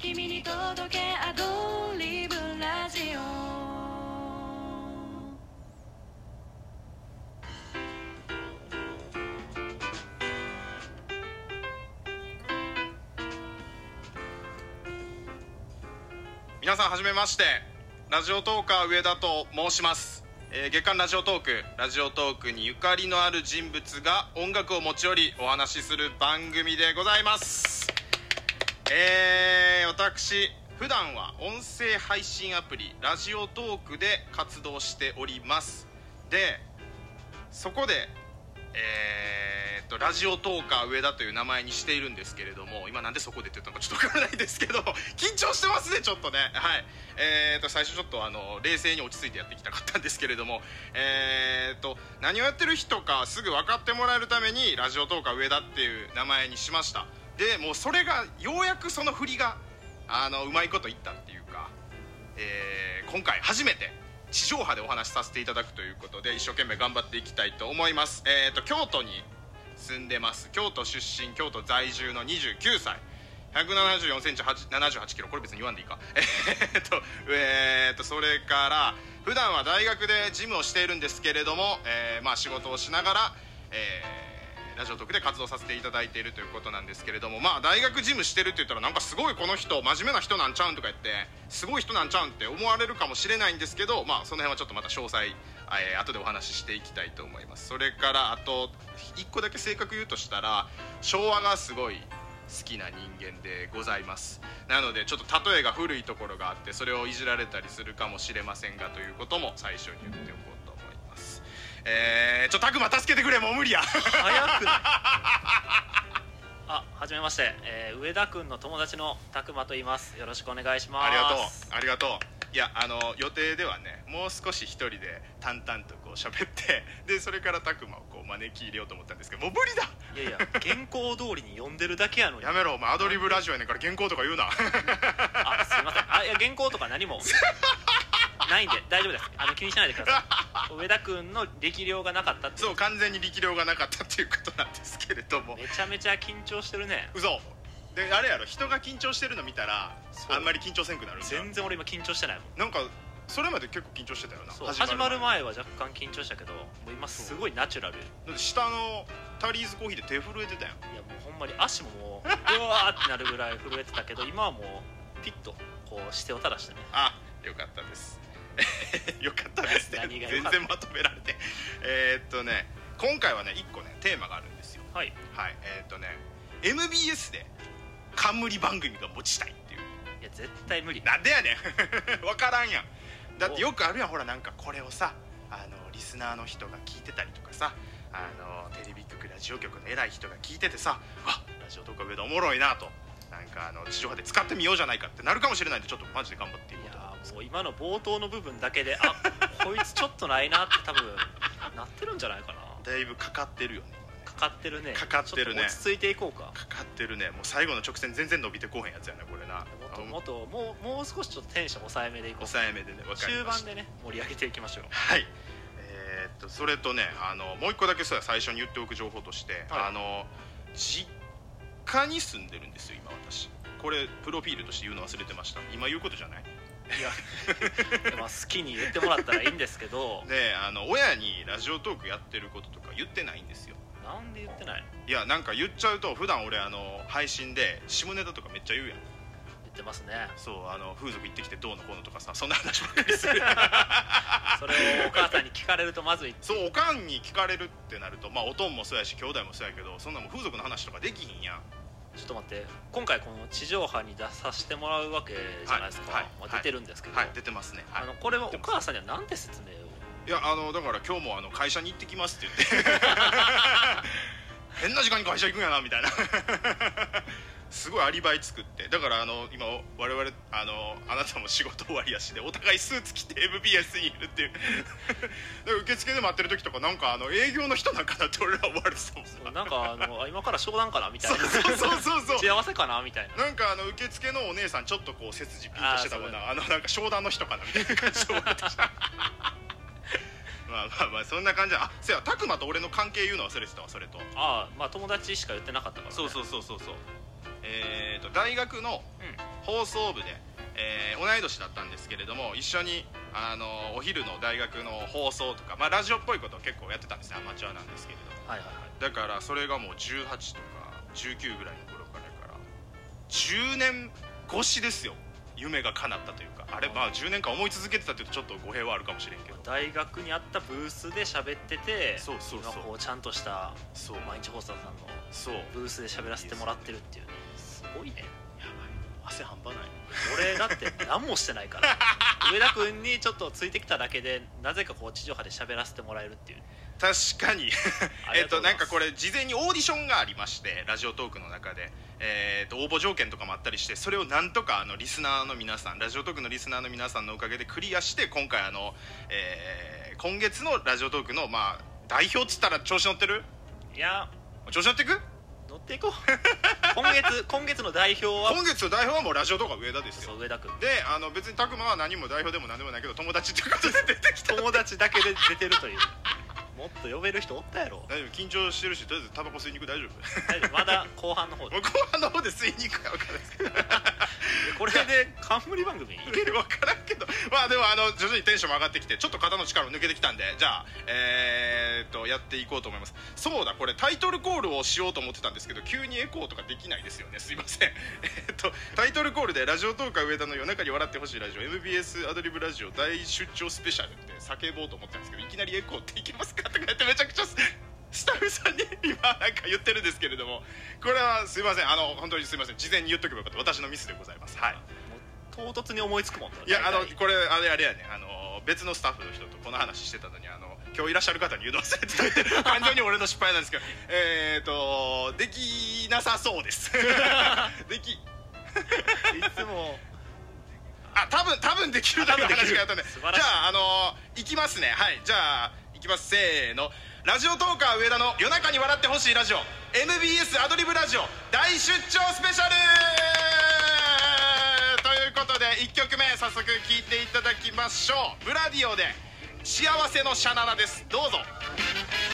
君に届けアドリブラジオ。皆さんはじめまして。ラジオトーカー上田と申します、えー月間ラジオトークラジオトークにゆかりのある人物が音楽を持ち寄りお話しする番組でございます。えー、私普段は音声配信アプリラジオトークで活動しております。でそこでえーっとラジオトーカー上田という名前にしているんですけれども今なんでそこでって言ったのかちょっとわからないですけど 緊張してますねちょっとね。はい。えーっと最初ちょっとあの冷静に落ち着いてやっていきたかったんですけれどもえーっと何をやってる人かすぐ分かってもらえるためにラジオトーカー上田っていう名前にしました。でもうそれがようやくその振りがあのうまいこといったっていうかえー今回初めて地上波でお話しさせていただくということで一生懸命頑張っていきたいと思います。えっ、と京都に住んでます。京都出身京都在住の29歳。1 7 4センチ7 8キロ。これ別に言わんでいいか。えっとえー、とそれから普段は大学で事務をしているんですけれども、えーまあ、仕事をしながら、えーラジオトークで活動させていただいているということなんですけれどもまあ大学事務してるって言ったらなんかすごいこの人真面目な人なんちゃうんとか言ってすごい人なんちゃうんって思われるかもしれないんですけどまあその辺はちょっとまた詳細、えー後でお話ししていきたいと思います。それからあと1個だけ正確言うとしたら昭和がすごい好きな人間でございます。なのでちょっと例えが古いところがあってそれをいじられたりするかもしれませんがということも最初に言っておこうと。えー、ちょ拓磨助けてくれもう無理や。早くない？あはじめまして、えー上田君の友達のたくまと言います。よろしくお願いします。ありがとう。ありがとう。いやあの予定ではねもう少し一人で淡々とこう喋ってでそれから拓磨をこう招き入れようと思ったんですけどもう無理だ。いやいや原稿通りに読んでるだけやのに。やめろ。お前アドリブラジオやねんから原稿とか言うな。あすいません。あいや原稿とか何も ないんで大丈夫です。あの気にしないでください。上田君の力量がなかったってそう完全に力量がなかったっていうことなんですけれども。めちゃめちゃ緊張してるね。嘘。であれやろ人が緊張してるの見たらあんまり緊張せんくなる全然俺今緊張してないもん。なんかそれまで結構緊張してたよな。始まる前。は若干緊張したけどもう今すごいナチュラル。いだって下のタリーズコーヒーで手震えてたやん。やもうほんまに足ももううわーってなるぐらい震えてたけど今はもうピッとこうしてを垂らしてね。あよかったです よかったですって全然まとめられて。えーっとね今回はね1個ねテーマがあるんですよ。はい。はい。えーっとね MBS で冠番組が持ちたいっていう。いや絶対無理。なんでやねん。分からんやん。だってよくあるやん。ほらなんかこれをさあのリスナーの人が聞いてたりとかさあのテレビ局ラジオ局の偉い人が聞いててさあラジオとか上でおもろいなとなんかあの地上波で使ってみようじゃないかってなるかもしれないんでちょっとマジで頑張っていいやこうと思いますーもう今の冒頭の部分だけであこいつちょっとないなって多分なってるんじゃないかな。だいぶかかってるよね。かかってるね。かかってるね。ちょっと落ち着いていこうか。かかってるね。もう最後の直線全然伸びてこうへんやつやなこれな。もっともっともうもう少しちょっとテンション抑えめでいこう。抑えめでね分かり中ました。盤でね盛り上げていきましょう。はい。えーっとそれとねあのもう一個だけそうや最初に言っておく情報として、はい。あの実家に住んでるんですよ今私。これプロフィールとして言うの忘れてました。今言うことじゃない？いや まあ好きに言ってもらったらいいんですけど。であの親にラジオトークやってることとか言ってないんですよ。なんで言ってないの？いやなんか言っちゃうと普段俺あの配信で下ネタとかめっちゃ言うやん。言ってますね。そうあの風俗行ってきてどうのこうのとかさそんな話ばっかりする。それをお母さんに聞かれるとまずいそうおかんに聞かれるってなるとまあおとんもそうやし兄弟もそうやけどそんなもん風俗の話とかできひんやん。ちょっと待って今回この地上波に出させてもらうわけじゃないですか、はいはいまあ、出てるんですけど、はい出てますね、はい。あのこれはお母さんには何て説明を？いやあのだから今日もあの会社に行ってきますって言って。変な時間に会社行くんやなみたいなすごいアリバイ作ってだからあの今我々あのあなたも仕事終わりやしでお互いスーツ着て MBS にいるっていう。受付で待ってる時とかなんかあの営業の人なんかなって俺ら思われてたもんさなんかあのあ今から商談かなみたいな。そうそうそうそう打ち合わせかなみたいな。なんかあの受付のお姉さんちょっとこう背筋ピンとしてたもんな。あのなんか商談の人かなみたいな感じで思われてた。まあまあまあそんな感じであせや拓磨と俺の関係言うの忘れてたわそれと。ああまあ友達しか言ってなかったから、ね、そうそうそうそうそうえー、と大学のうん放送部で、えー同い年だったんですけれども一緒にあのお昼の大学の放送とか、まあ、ラジオっぽいことを結構やってたんですねアマチュアなんですけれどはいはいはい。だからそれがもう18とか19ぐらいの頃からやから10年越しですよ夢が叶ったというか。あれまあ10年間思い続けてたっていうとちょっと語弊はあるかもしれんけど。大学にあったブースで喋っててそうそうそう。今こうちゃんとしたそう。毎日放送さんのブースで喋らせてもらってるっていうね。すごいね。やばい。汗半端ない。俺だって何もしてないから。上田君にちょっとついてきただけでなぜかこう地上波で喋らせてもらえるっていう。確かに。えっとないんかこれ事前にオーディションがありましてラジオトークの中で、えー、と応募条件とかもあったりしてそれをなんとかあのリスナーの皆さんラジオトークのリスナーの皆さんのおかげでクリアして今回あの、えー今月のラジオトークのまあ代表っつったら調子乗ってる？いや。調子乗っていく？乗っていこう。今 月今月の代表は？今月の代表はもうラジオトークは上田ですよ。上田君。であの別に拓磨は何も代表でも何でもないけど友達ってことで出てきた。友達だけで出てるという。もっと呼べる人おったやろ。大丈夫緊張してるしとりあえずタバコ吸いに行く大丈夫。大丈夫。まだ後半の方で。後半の方で吸いに行くか分からな いですけどこれで冠番組いける。分からんど。まあでもあの徐々にテンションも上がってきてちょっと肩の力も抜けてきたんでじゃあえー、っとやっていこうと思います。そうだこれタイトルコールをしようと思ってたんですけど急にエコーとかできないですよね。すいません。えっとタイトルコールで「ラジオトーカー上田の夜中に笑ってほしいラジオ MBS アドリブラジオ大出張スペシャル」って叫ぼうと思ったんですけどいきなりエコーっていけますか？とか言ってめちゃくちゃスタッフさんに今なんか言ってるんですけれどもこれはすいません。あの本当にすいません。事前に言っとけばよかった私のミスでございます。はい。唐突に思いつくもんいやあのこれあれあれやねあの別のスタッフの人とこの話してたのにあの今日いらっしゃる方に言うの忘れてたって。完全に俺の失敗なんですけど。えっとできなさそうです。でき。いつも。あ多分多分できるだろうあ多分できる。話がやったんで。じゃああのいきますね。はい。じゃあいきます。せーの。ラジオトーカー上田の夜中に笑ってほしいラジオ。MBS アドリブラジオ。大出張スペシャル1曲目早速聴いていただきましょう。ブラディオで幸せのシャナナです。どうぞ。